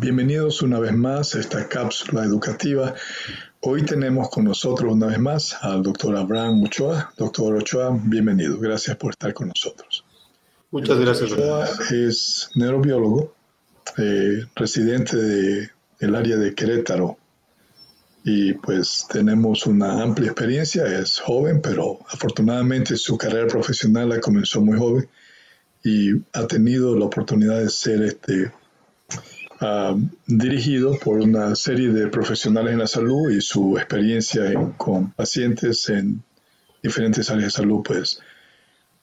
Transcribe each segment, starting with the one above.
Bienvenidos una vez más a esta cápsula educativa. Hoy tenemos con nosotros una vez más al doctor Abraham Ochoa. Doctor Ochoa, bienvenido. Gracias por estar con nosotros. Muchas gracias. Ochoa es neurobiólogo, eh, residente del área de Querétaro. Y pues tenemos una amplia experiencia. Es joven, pero afortunadamente su carrera profesional la comenzó muy joven y ha tenido la oportunidad de ser este Ah, dirigido por una serie de profesionales en la salud y su experiencia con pacientes en diferentes áreas de salud, pues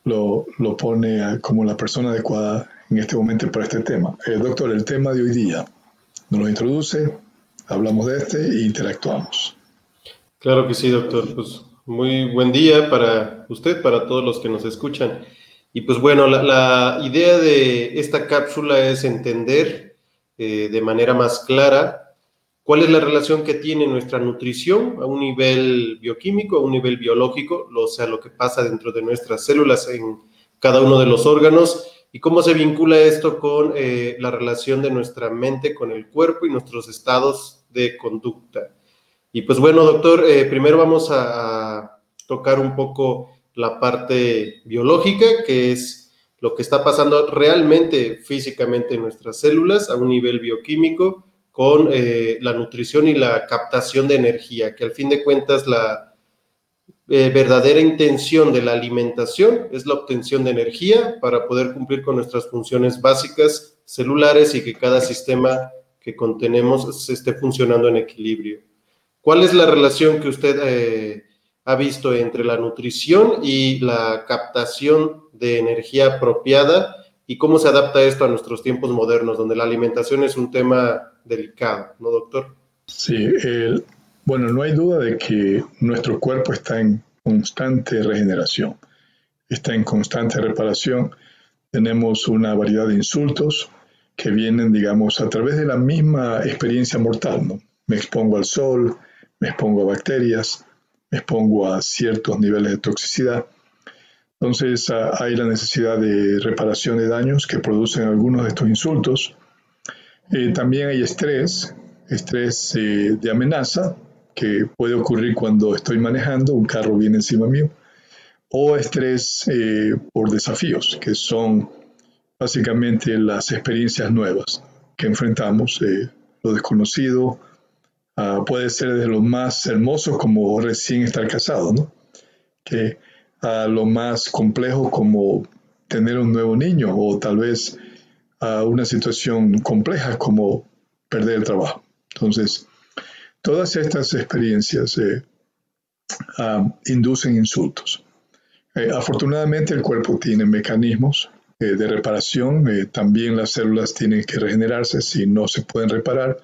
lo, lo pone como la persona adecuada en este momento para este tema. Eh, doctor, el tema de hoy día nos lo introduce, hablamos de este e interactuamos. Claro que sí, doctor. Pues muy buen día para usted, para todos los que nos escuchan. Y pues bueno, la, la idea de esta cápsula es entender eh, de manera más clara cuál es la relación que tiene nuestra nutrición a un nivel bioquímico, a un nivel biológico, o sea, lo que pasa dentro de nuestras células en cada uno de los órganos y cómo se vincula esto con eh, la relación de nuestra mente con el cuerpo y nuestros estados de conducta. Y pues bueno, doctor, eh, primero vamos a, a tocar un poco la parte biológica, que es lo que está pasando realmente físicamente en nuestras células a un nivel bioquímico con eh, la nutrición y la captación de energía, que al fin de cuentas la eh, verdadera intención de la alimentación es la obtención de energía para poder cumplir con nuestras funciones básicas celulares y que cada sistema que contenemos se esté funcionando en equilibrio. ¿Cuál es la relación que usted eh, ha visto entre la nutrición y la captación de energía apropiada y cómo se adapta esto a nuestros tiempos modernos, donde la alimentación es un tema delicado, ¿no, doctor? Sí, bueno, no hay duda de que nuestro cuerpo está en constante regeneración, está en constante reparación. Tenemos una variedad de insultos que vienen, digamos, a través de la misma experiencia mortal, ¿no? Me expongo al sol, me expongo a bacterias, me expongo a ciertos niveles de toxicidad. Entonces ah, hay la necesidad de reparación de daños que producen algunos de estos insultos. Eh, también hay estrés, estrés eh, de amenaza, que puede ocurrir cuando estoy manejando, un carro viene encima mío, o estrés eh, por desafíos, que son básicamente las experiencias nuevas que enfrentamos, lo desconocido, Ah, puede ser de lo más hermoso como recién estar casado, ¿no? A lo más complejo como tener un nuevo niño o tal vez a una situación compleja como perder el trabajo. Entonces, todas estas experiencias eh, ah, inducen insultos. Eh, afortunadamente el cuerpo tiene mecanismos eh, de reparación, también las células tienen que regenerarse si no se pueden reparar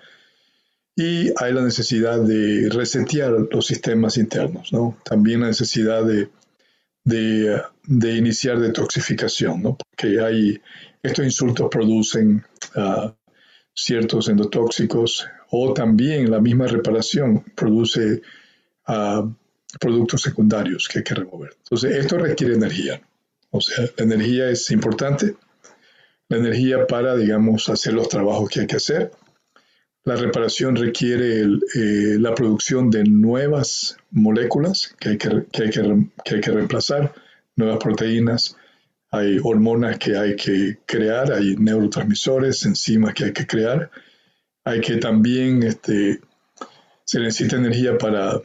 y hay la necesidad de resetear los sistemas internos, ¿no? También la necesidad de, de, iniciar detoxificación, ¿no? Porque hay, estos insultos producen ah, ciertos endotóxicos o también la misma reparación produce ah, productos secundarios que hay que remover. Entonces, esto requiere energía. O sea, la energía es importante, la energía para, digamos, hacer los trabajos que hay que hacer la reparación requiere eh, la producción de nuevas moléculas que hay que, que, hay que, reemplazar, nuevas proteínas, hay hormonas que hay que crear, hay neurotransmisores, enzimas que hay que crear, hay que también, este, se necesita energía para,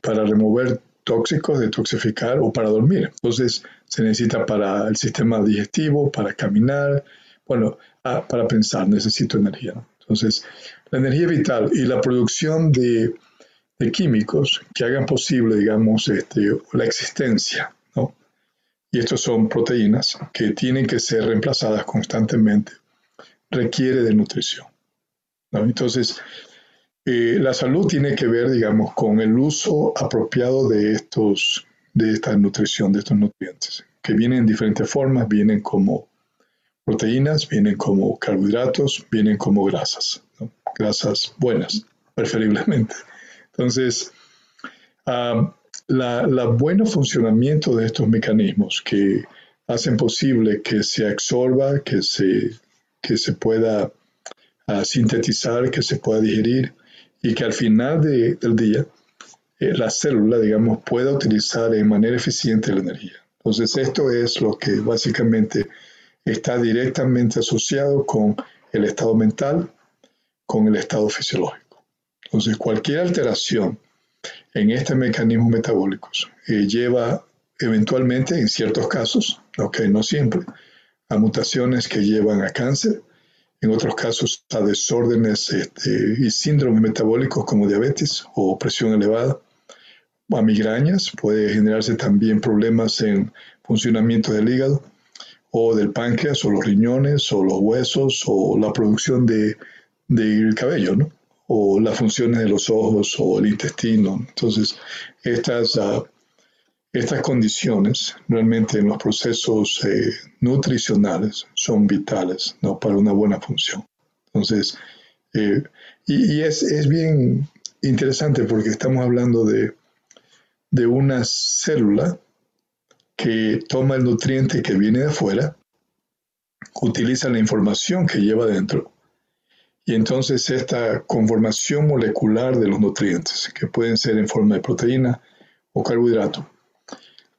para remover tóxicos, detoxificar o para dormir. Entonces se necesita para el sistema digestivo, para caminar, bueno, ah, para pensar necesito energía. Entonces, la energía vital y la producción de, químicos que hagan posible, digamos, este, la existencia, ¿no? Y estos son proteínas que tienen que ser reemplazadas constantemente, requiere de nutrición. Entonces, eh, la salud tiene que ver, digamos, con el uso apropiado de, estos, de esta nutrición, de estos nutrientes, que vienen en diferentes formas, vienen como proteínas, vienen como carbohidratos, vienen como grasas grasas buenas, preferiblemente. Entonces, uh, la, buen funcionamiento de estos mecanismos que hacen posible que se absorba, que se, que se pueda a sintetizar, que se pueda digerir y que al final del día eh, la célula, digamos, pueda utilizar en manera eficiente la energía. Entonces, esto es lo que básicamente está directamente asociado con el estado mental, con el estado fisiológico. Entonces, cualquier alteración en este mecanismo metabólicos eh, lleva eventualmente, en ciertos casos, aunque no siempre, a mutaciones que llevan a cáncer, en otros casos a desórdenes este, y síndromes metabólicos como diabetes o presión elevada, a migrañas, puede generarse también problemas en funcionamiento del hígado o del páncreas o los riñones o los huesos o la producción de, del cabello, ¿no? o las funciones de los ojos o el intestino. Entonces, estas, uh, estas condiciones realmente en los procesos eh, nutricionales son vitales ¿no? para una buena función. Entonces, eh, y, y es, es, bien interesante porque estamos hablando de, de una célula que toma el nutriente que viene de afuera, utiliza la información que lleva dentro y entonces esta conformación molecular de los nutrientes, que pueden ser en forma de proteína o carbohidrato,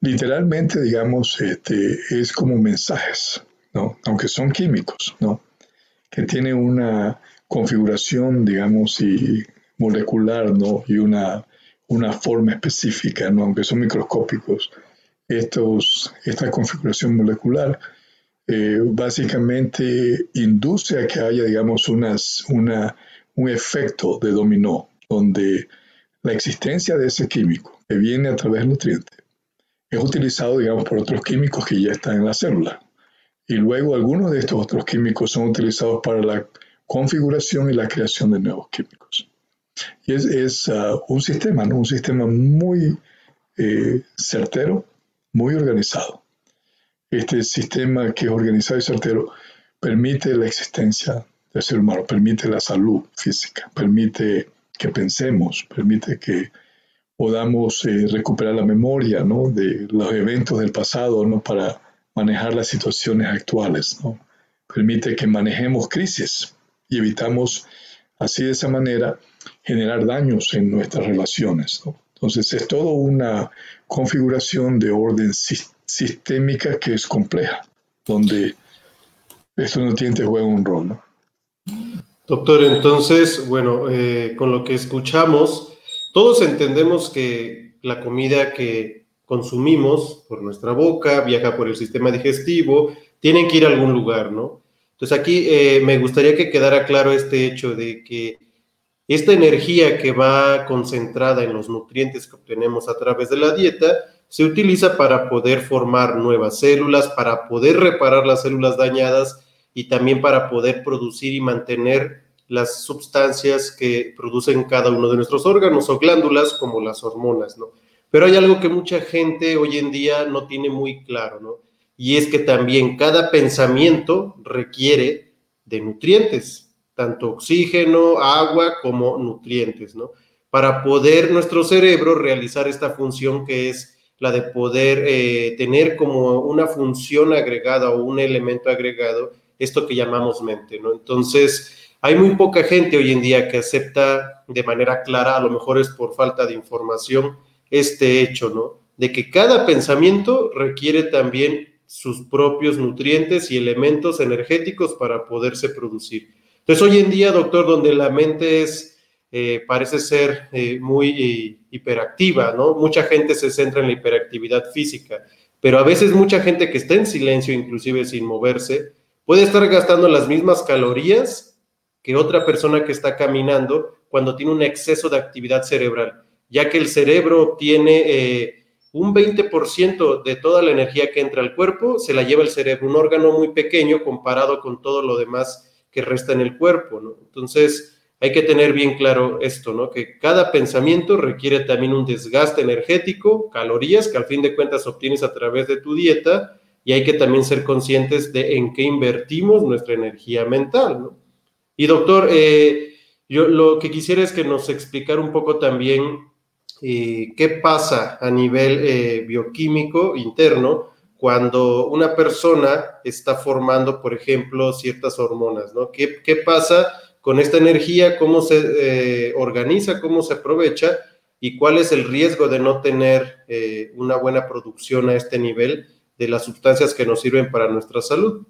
literalmente, digamos, este, es como mensajes, ¿no? aunque son químicos, ¿no? que tienen una configuración, digamos, y molecular ¿no? y una, una forma específica, ¿no? aunque son microscópicos. Estos, esta configuración molecular eh, básicamente induce a que haya, digamos, una, un efecto de dominó, donde la existencia de ese químico que viene a través del nutriente es utilizado, digamos, por otros químicos que ya están en la célula. Y luego algunos de estos otros químicos son utilizados para la configuración y la creación de nuevos químicos. Y es, uh, un sistema, un sistema muy eh, certero, muy organizado este sistema que es organizado y certero permite la existencia del ser humano, permite la salud física, permite que pensemos, permite que podamos eh, recuperar la memoria ¿no? de los eventos del pasado ¿no? para manejar las situaciones actuales. ¿no? Permite que manejemos crisis y evitamos así de esa manera generar daños en nuestras relaciones. ¿no? Entonces es toda una configuración de orden sistémico sistémica que es compleja, donde estos nutrientes juegan un rol. Doctor, entonces, bueno, eh, con lo que escuchamos, todos entendemos que la comida que consumimos por nuestra boca, viaja por el sistema digestivo, tienen que ir a algún lugar, ¿no? Entonces aquí eh, me gustaría que quedara claro este hecho de que esta energía que va concentrada en los nutrientes que obtenemos a través de la dieta se utiliza para poder formar nuevas células, para poder reparar las células dañadas y también para poder producir y mantener las sustancias que producen cada uno de nuestros órganos o glándulas como las hormonas, ¿no? Pero hay algo que mucha gente hoy en día no tiene muy claro, ¿no? Y es que también cada pensamiento requiere de nutrientes, tanto oxígeno, agua como nutrientes, ¿no? Para poder nuestro cerebro realizar esta función que es la de poder eh, tener como una función agregada o un elemento agregado, esto que llamamos mente, ¿no? Entonces, hay muy poca gente hoy en día que acepta de manera clara, a lo mejor es por falta de información, este hecho, ¿no? De que cada pensamiento requiere también sus propios nutrientes y elementos energéticos para poderse producir. Entonces, hoy en día, doctor, donde la mente es eh, parece ser eh, muy eh, hiperactiva, ¿no? Mucha gente se centra en la hiperactividad física, pero a veces mucha gente que está en silencio, inclusive sin moverse, puede estar gastando las mismas calorías que otra persona que está caminando cuando tiene un exceso de actividad cerebral, ya que el cerebro tiene un 20% de toda la energía que entra al cuerpo, se la lleva el cerebro, un órgano muy pequeño comparado con todo lo demás que resta en el cuerpo, ¿no? Entonces, hay que tener bien claro esto, ¿no? Que cada pensamiento requiere también un desgaste energético, calorías que al fin de cuentas obtienes a través de tu dieta y hay que también ser conscientes de en qué invertimos nuestra energía mental, ¿no? Y doctor, eh, yo lo que quisiera es que nos explicara un poco también eh, qué pasa a nivel eh, bioquímico interno cuando una persona está formando, por ejemplo, ciertas hormonas, ¿no? ¿Qué, qué pasa con esta energía, cómo se eh, organiza, cómo se aprovecha y cuál es el riesgo de no tener eh, una buena producción a este nivel de las sustancias que nos sirven para nuestra salud.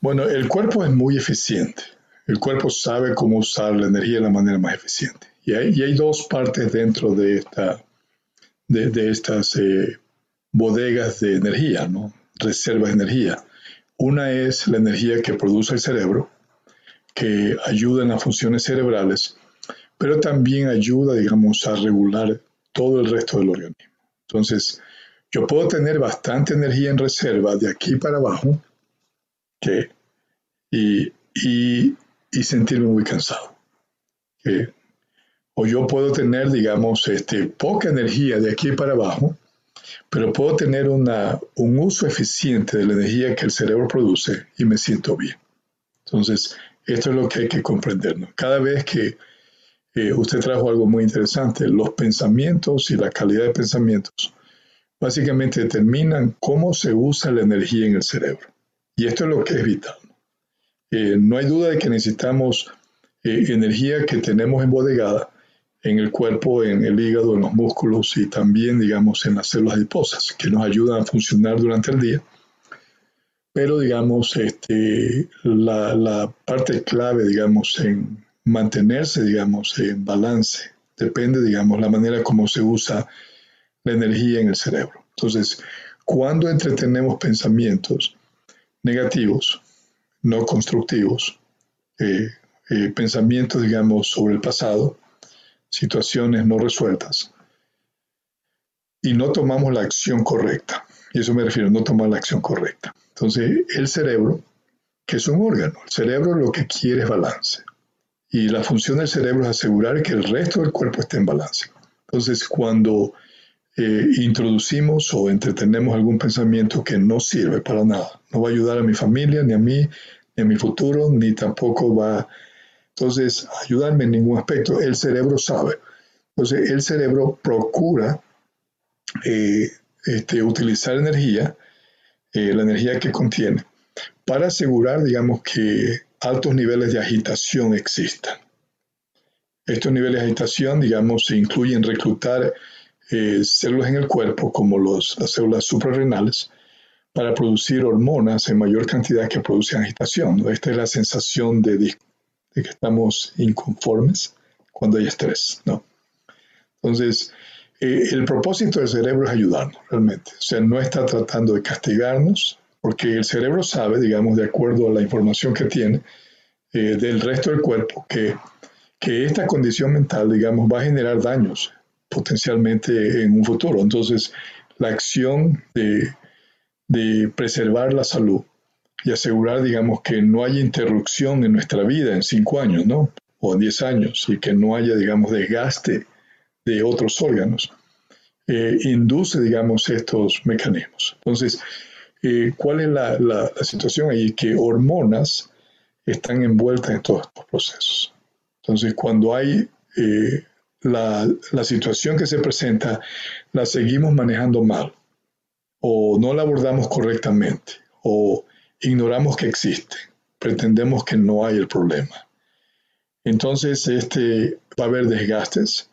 Bueno, el cuerpo es muy eficiente. El cuerpo sabe cómo usar la energía de la manera más eficiente. Y hay, dos partes dentro de, estas eh, bodegas de energía, ¿no? reservas de energía. Una es la energía que produce el cerebro, que ayuda en las funciones cerebrales, pero también ayuda, digamos, a regular todo el resto del organismo. Entonces, yo puedo tener bastante energía en reserva de aquí para abajo, que y, y, sentirme muy cansado. o yo puedo tener, digamos, este, poca energía de aquí para abajo, pero puedo tener una, un uso eficiente de la energía que el cerebro produce y me siento bien. Entonces, esto es lo que hay que comprender. Cada vez que eh, usted trajo algo muy interesante, los pensamientos y la calidad de pensamientos básicamente determinan cómo se usa la energía en el cerebro. Y esto es lo que es vital. Eh, no hay duda de que necesitamos eh, energía que tenemos embodegada en el cuerpo, en el hígado, en los músculos y también, digamos, en las células adiposas, que nos ayudan a funcionar durante el día. Pero, digamos, este, la, la parte clave, digamos, en mantenerse, digamos, en balance, depende, digamos, la manera como se usa la energía en el cerebro. Entonces, cuando entretenemos pensamientos negativos, no constructivos, eh, eh, pensamientos, digamos, sobre el pasado, situaciones no resueltas, y no tomamos la acción correcta. Y eso me refiero, no tomar la acción correcta. Entonces, el cerebro, que es un órgano, el cerebro lo que quiere es balance. Y la función del cerebro es asegurar que el resto del cuerpo esté en balance. Entonces, cuando eh, introducimos o entretenemos algún pensamiento que no sirve para nada, no va a ayudar a mi familia, ni a mí, en mi futuro, ni tampoco va, entonces, ayudarme en ningún aspecto. El cerebro sabe. Entonces, el cerebro procura eh, este, utilizar energía, eh, la energía que contiene, para asegurar, digamos, que altos niveles de agitación existan. Estos niveles de agitación, digamos, se incluyen reclutar eh, células en el cuerpo, como los, las células suprarrenales, para producir hormonas en mayor cantidad que producen agitación. Esta es la sensación de, que estamos inconformes cuando hay estrés. ¿no? Entonces, eh, el propósito del cerebro es ayudarnos realmente. O sea, no está tratando de castigarnos, porque el cerebro sabe, digamos, de acuerdo a la información que tiene eh, del resto del cuerpo, que, que esta condición mental, digamos, va a generar daños potencialmente en un futuro. Entonces, la acción de de preservar la salud y asegurar, digamos, que no haya interrupción en nuestra vida en cinco años, ¿no? O en diez años, y que no haya, digamos, desgaste de otros órganos, eh, induce, digamos, estos mecanismos. Entonces, eh, ¿cuál es la, la, situación ahí? Que hormonas están envueltas en todos estos procesos. Entonces, cuando hay eh, la, la situación que se presenta, la seguimos manejando mal o no la abordamos correctamente o ignoramos que existe, pretendemos que no hay el problema. Entonces, este, va a haber desgastes,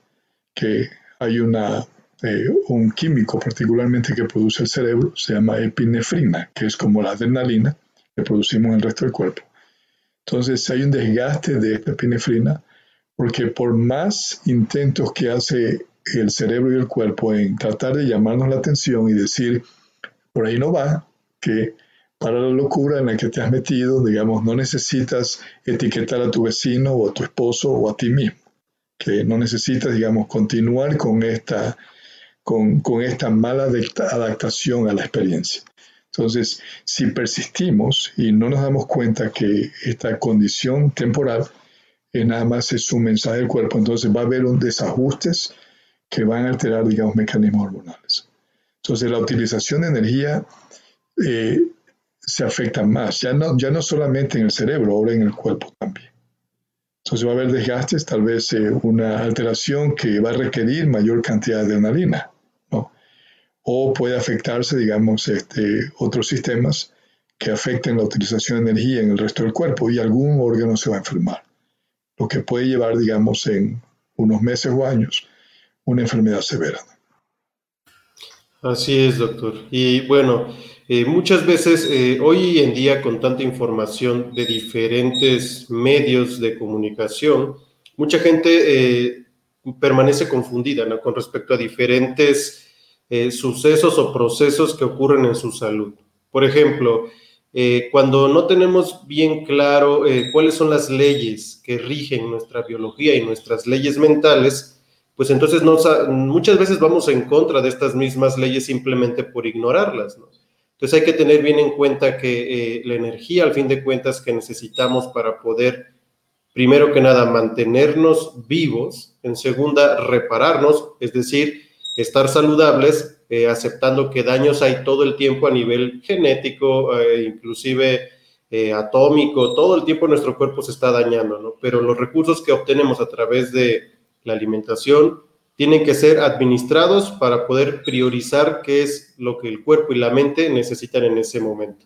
que hay una, eh, un químico particularmente que produce el cerebro, se llama epinefrina, que es como la adrenalina que producimos en el resto del cuerpo. Entonces, hay un desgaste de esta epinefrina, porque por más intentos que hace el cerebro y el cuerpo en tratar de llamarnos la atención y decir, por ahí no va, que para la locura en la que te has metido, digamos, no necesitas etiquetar a tu vecino o a tu esposo o a ti mismo, que no necesitas, digamos, continuar con esta, con, con esta mala adaptación a la experiencia. Entonces, si persistimos y no nos damos cuenta que esta condición temporal es nada más es un mensaje del cuerpo, entonces va a haber un desajustes que van a alterar, digamos, mecanismos hormonales. Entonces la utilización de energía eh, se afecta más, ya no, ya no solamente en el cerebro, ahora en el cuerpo también. Entonces va a haber desgastes, tal vez eh, una alteración que va a requerir mayor cantidad de adrenalina, ¿no? O puede afectarse, digamos, este, otros sistemas que afecten la utilización de energía en el resto del cuerpo y algún órgano se va a enfermar. lo que puede llevar, digamos, en unos meses o años, una enfermedad severa. Así es, doctor. Y bueno, eh, muchas veces eh, hoy en día con tanta información de diferentes medios de comunicación, mucha gente eh, permanece confundida con respecto a diferentes sucesos o procesos que ocurren en su salud. Por ejemplo, cuando no tenemos bien claro cuáles son las leyes que rigen nuestra biología y nuestras leyes mentales, pues entonces muchas veces vamos en contra de estas mismas leyes simplemente por ignorarlas. ¿no? Entonces hay que tener bien en cuenta que eh, la energía, al fin de cuentas, que necesitamos para poder, primero que nada, mantenernos vivos, en segunda, repararnos, es decir, estar saludables, eh, aceptando que daños hay todo el tiempo a nivel genético, eh, inclusive atómico, todo el tiempo nuestro cuerpo se está dañando, ¿no? Pero los recursos que obtenemos a través de la alimentación, tienen que ser administrados para poder priorizar qué es lo que el cuerpo y la mente necesitan en ese momento.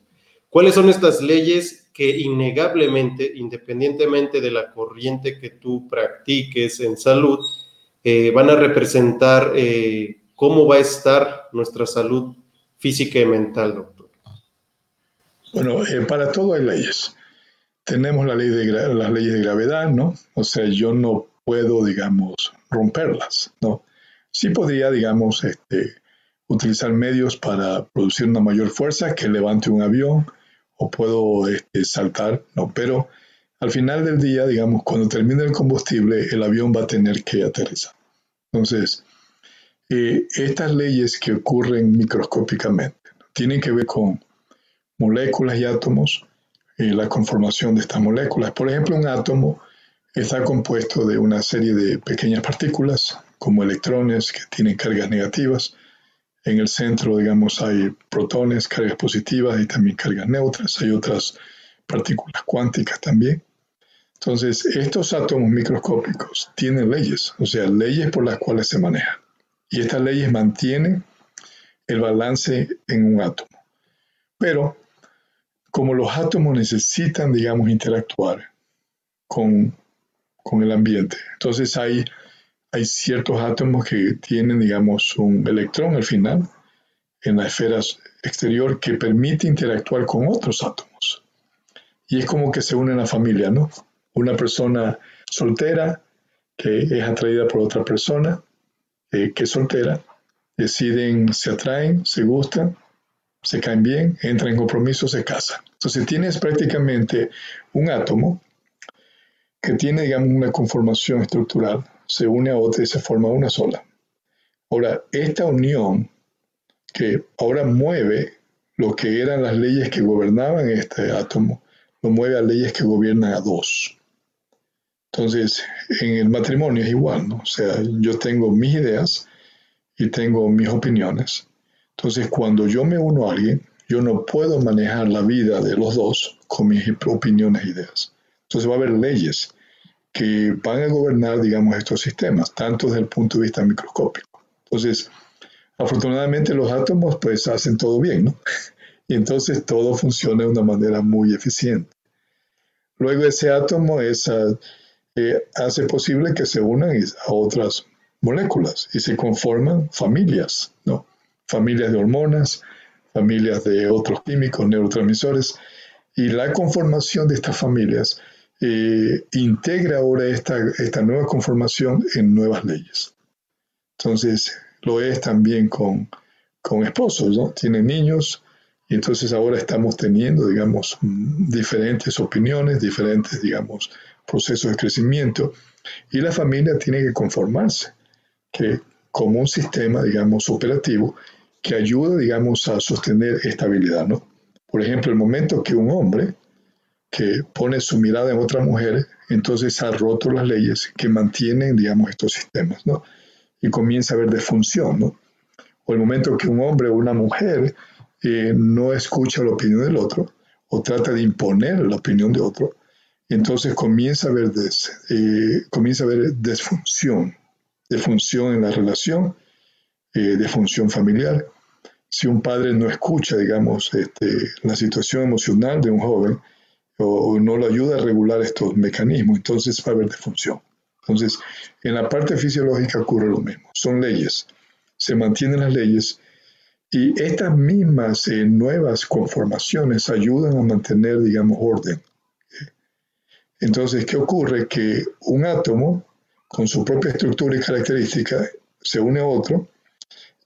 ¿Cuáles son estas leyes que innegablemente, independientemente de la corriente que tú practiques en salud, eh, van a representar eh, cómo va a estar nuestra salud física y mental, doctor? Bueno, eh, para todo hay leyes. Tenemos la ley de las leyes de gravedad, ¿no? O sea, yo no puedo, digamos, romperlas, ¿no? Sí podría, digamos, este, utilizar medios para producir una mayor fuerza que levante un avión o puedo este, saltar, ¿no? Pero al final del día, digamos, cuando termine el combustible, el avión va a tener que aterrizar. Entonces, eh, estas leyes que ocurren microscópicamente tienen que ver con moléculas y átomos, eh, la conformación de estas moléculas. Por ejemplo, un átomo Está compuesto de una serie de pequeñas partículas, como electrones que tienen cargas negativas. En el centro, digamos, hay protones, cargas positivas y también cargas neutras. Hay otras partículas cuánticas también. Entonces, estos átomos microscópicos tienen leyes, o sea, leyes por las cuales se manejan. Y estas leyes mantienen el balance en un átomo. Pero, como los átomos necesitan, digamos, interactuar con con el ambiente. Entonces hay, hay ciertos átomos que tienen, digamos, un electrón al final en la esfera exterior que permite interactuar con otros átomos. Y es como que se une la familia, ¿no? Una persona soltera que es atraída por otra persona eh, que es soltera, deciden, se atraen, se gustan, se caen bien, entran en compromiso, se casan. Entonces tienes prácticamente un átomo que tiene, digamos, una conformación estructural, se une a otra y se forma una sola. Ahora, esta unión que ahora mueve lo que eran las leyes que gobernaban este átomo, lo mueve a leyes que gobiernan a dos. Entonces, en el matrimonio es igual, ¿no? O sea, yo tengo mis ideas y tengo mis opiniones. Entonces, cuando yo me uno a alguien, yo no puedo manejar la vida de los dos con mis opiniones e ideas. Entonces va a haber leyes que van a gobernar, digamos, estos sistemas, tanto desde el punto de vista microscópico. Entonces, afortunadamente los átomos pues hacen todo bien, ¿no? Y entonces todo funciona de una manera muy eficiente. Luego ese átomo esa, eh, hace posible que se unan a otras moléculas y se conforman familias, ¿no? Familias de hormonas, familias de otros químicos, neurotransmisores, y la conformación de estas familias eh, integra ahora esta, esta nueva conformación en nuevas leyes. Entonces, lo es también con, con esposos, ¿no? Tienen niños y entonces ahora estamos teniendo, digamos, diferentes opiniones, diferentes, digamos, procesos de crecimiento y la familia tiene que conformarse que como un sistema, digamos, operativo que ayuda, digamos, a sostener estabilidad, ¿no? Por ejemplo, el momento que un hombre que pone su mirada en otra mujer, entonces ha roto las leyes que mantienen, digamos, estos sistemas, ¿no? Y comienza a haber defunción, ¿no? O el momento que un hombre o una mujer eh, no escucha la opinión del otro o trata de imponer la opinión de otro, entonces comienza a haber, des, eh, comienza a haber desfunción, defunción en la relación, eh, defunción familiar. Si un padre no escucha, digamos, este, la situación emocional de un joven, o, no lo ayuda a regular estos mecanismos, entonces va a haber disfunción. Entonces, en la parte fisiológica ocurre lo mismo. Son leyes. Se mantienen las leyes y estas mismas eh, nuevas conformaciones ayudan a mantener, digamos, orden. Entonces, ¿qué ocurre? Que un átomo, con su propia estructura y característica, se une a otro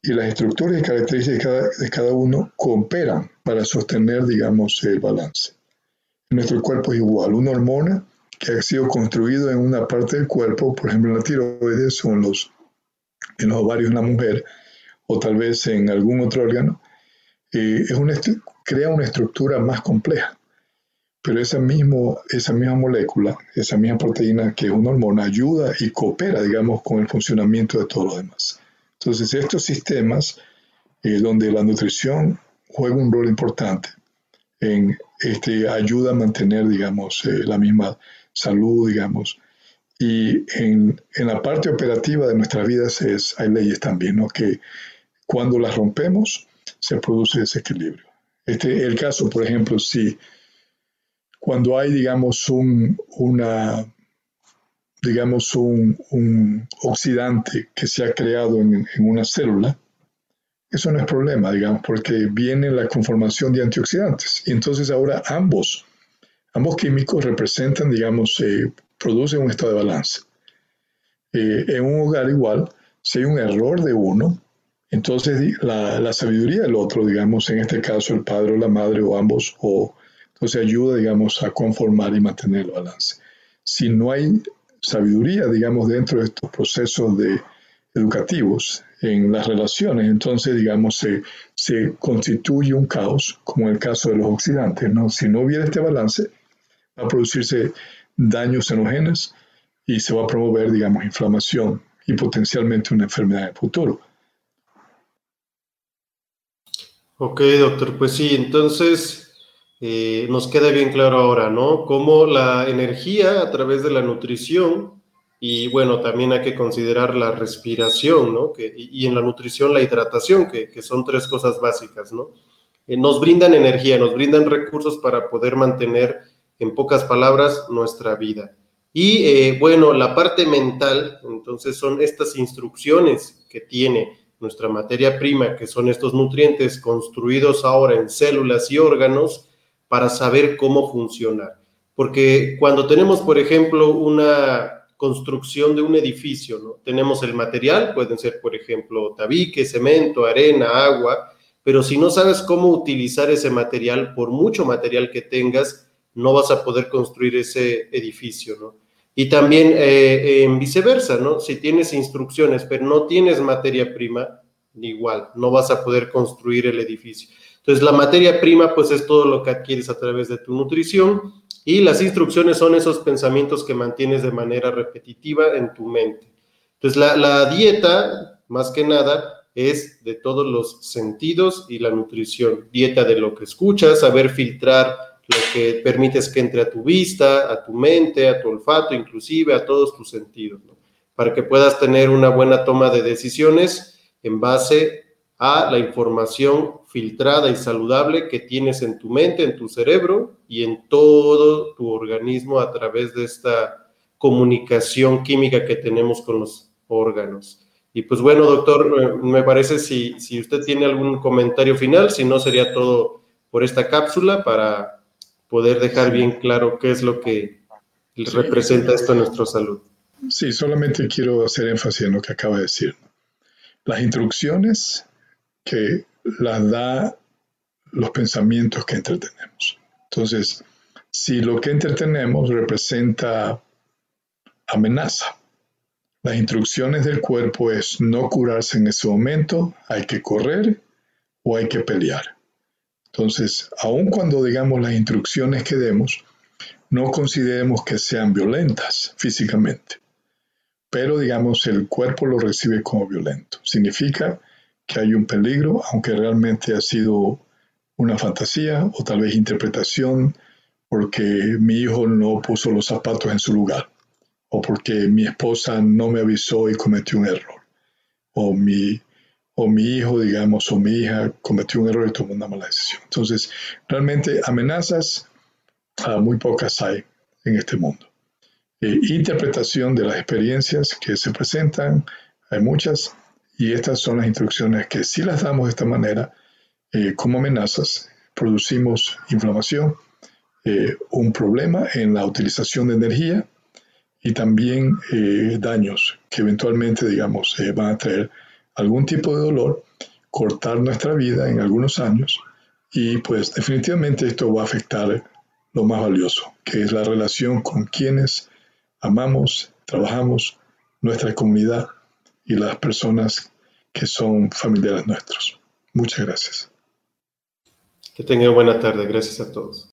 y las estructuras y características de cada uno cooperan para sostener, digamos, el balance. En nuestro cuerpo es igual. Una hormona que ha sido construida en una parte del cuerpo, por ejemplo en la tiroides en los, en los ovarios de una mujer, o tal vez en algún otro órgano, eh, es crea una estructura más compleja. Pero esa, mismo, esa misma molécula, esa misma proteína que es una hormona, ayuda y coopera, digamos, con el funcionamiento de todo lo demás. Entonces, estos sistemas eh, donde la nutrición juega un rol importante en este, ayuda a mantener, digamos, eh, la misma salud, digamos. Y en, en, la parte operativa de nuestras vidas es, hay leyes también, ¿no? Que cuando las rompemos, se produce desequilibrio. Este, el caso, por ejemplo, si cuando hay, digamos, un, una, digamos, un, un oxidante que se ha creado en, en, una célula, eso no es problema, digamos, porque viene la conformación de antioxidantes. Y entonces ahora ambos, ambos químicos representan, digamos, eh, producen un estado de balance. Eh, en un hogar igual, si hay un error de uno, entonces la, sabiduría del otro, digamos, en este caso el padre o la madre o ambos, o entonces ayuda, digamos, a conformar y mantener el balance. Si no hay sabiduría, digamos, dentro de estos procesos de, educativos en las relaciones, entonces, digamos, se, se constituye un caos, como en el caso de los oxidantes, ¿no? Si no hubiera este balance, va a producirse daños en los genes y se va a promover, digamos, inflamación y potencialmente una enfermedad en el futuro. Ok, doctor, pues sí, entonces eh, nos queda bien claro ahora, ¿no? Cómo la energía a través de la nutrición y bueno, también hay que considerar la respiración, ¿no? Que, y, en la nutrición la hidratación, que, que son tres cosas básicas, ¿no? Eh, nos brindan energía, nos brindan recursos para poder mantener, en pocas palabras, nuestra vida. Y eh, bueno, la parte mental, entonces son estas instrucciones que tiene nuestra materia prima, que son estos nutrientes construidos ahora en células y órganos, para saber cómo funcionar. Porque cuando tenemos, por ejemplo, una construcción de un edificio, ¿no? tenemos el material, pueden ser, por ejemplo, tabique, cemento, arena, agua, pero si no sabes cómo utilizar ese material, por mucho material que tengas, no vas a poder construir ese edificio, ¿no? Y también eh, en viceversa, ¿no? Si tienes instrucciones, pero no tienes materia prima, igual, no vas a poder construir el edificio. Entonces, la materia prima, pues es todo lo que adquieres a través de tu nutrición y las instrucciones son esos pensamientos que mantienes de manera repetitiva en tu mente. Entonces, la, dieta, más que nada, es de todos los sentidos y la nutrición. Dieta de lo que escuchas, saber filtrar lo que permites que entre a tu vista, a tu mente, a tu olfato, inclusive a todos tus sentidos, para que puedas tener una buena toma de decisiones en base a la información filtrada y saludable que tienes en tu mente, en tu cerebro y en todo tu organismo a través de esta comunicación química que tenemos con los órganos. Y pues bueno, doctor, me parece si, si usted tiene algún comentario final, si no sería todo por esta cápsula para poder dejar bien claro qué es lo que representa esto en nuestra salud. Sí, solamente quiero hacer énfasis en lo que acaba de decir. Las instrucciones que las da los pensamientos que entretenemos. Entonces, si lo que entretenemos representa amenaza, las instrucciones del cuerpo es no curarse en ese momento, hay que correr o hay que pelear. Entonces, aun cuando digamos las instrucciones que demos, no consideremos que sean violentas físicamente, pero digamos el cuerpo lo recibe como violento. Significa que hay un peligro, aunque realmente ha sido una fantasía o tal vez interpretación porque mi hijo no puso los zapatos en su lugar o porque mi esposa no me avisó y cometió un error o mi, o mi hijo, digamos, o mi hija cometió un error y tomó una mala decisión. Entonces, realmente amenazas muy pocas hay en este mundo. Eh, interpretación de las experiencias que se presentan, hay muchas, y estas son las instrucciones que si las damos de esta manera, eh, como amenazas, producimos inflamación, eh, un problema en la utilización de energía y también daños que eventualmente, digamos, van a traer algún tipo de dolor, cortar nuestra vida en algunos años y pues definitivamente esto va a afectar lo más valioso, que es la relación con quienes amamos, trabajamos, nuestra comunidad y las personas que son familiares nuestros. Muchas gracias. Que tengan buena tarde. Gracias a todos.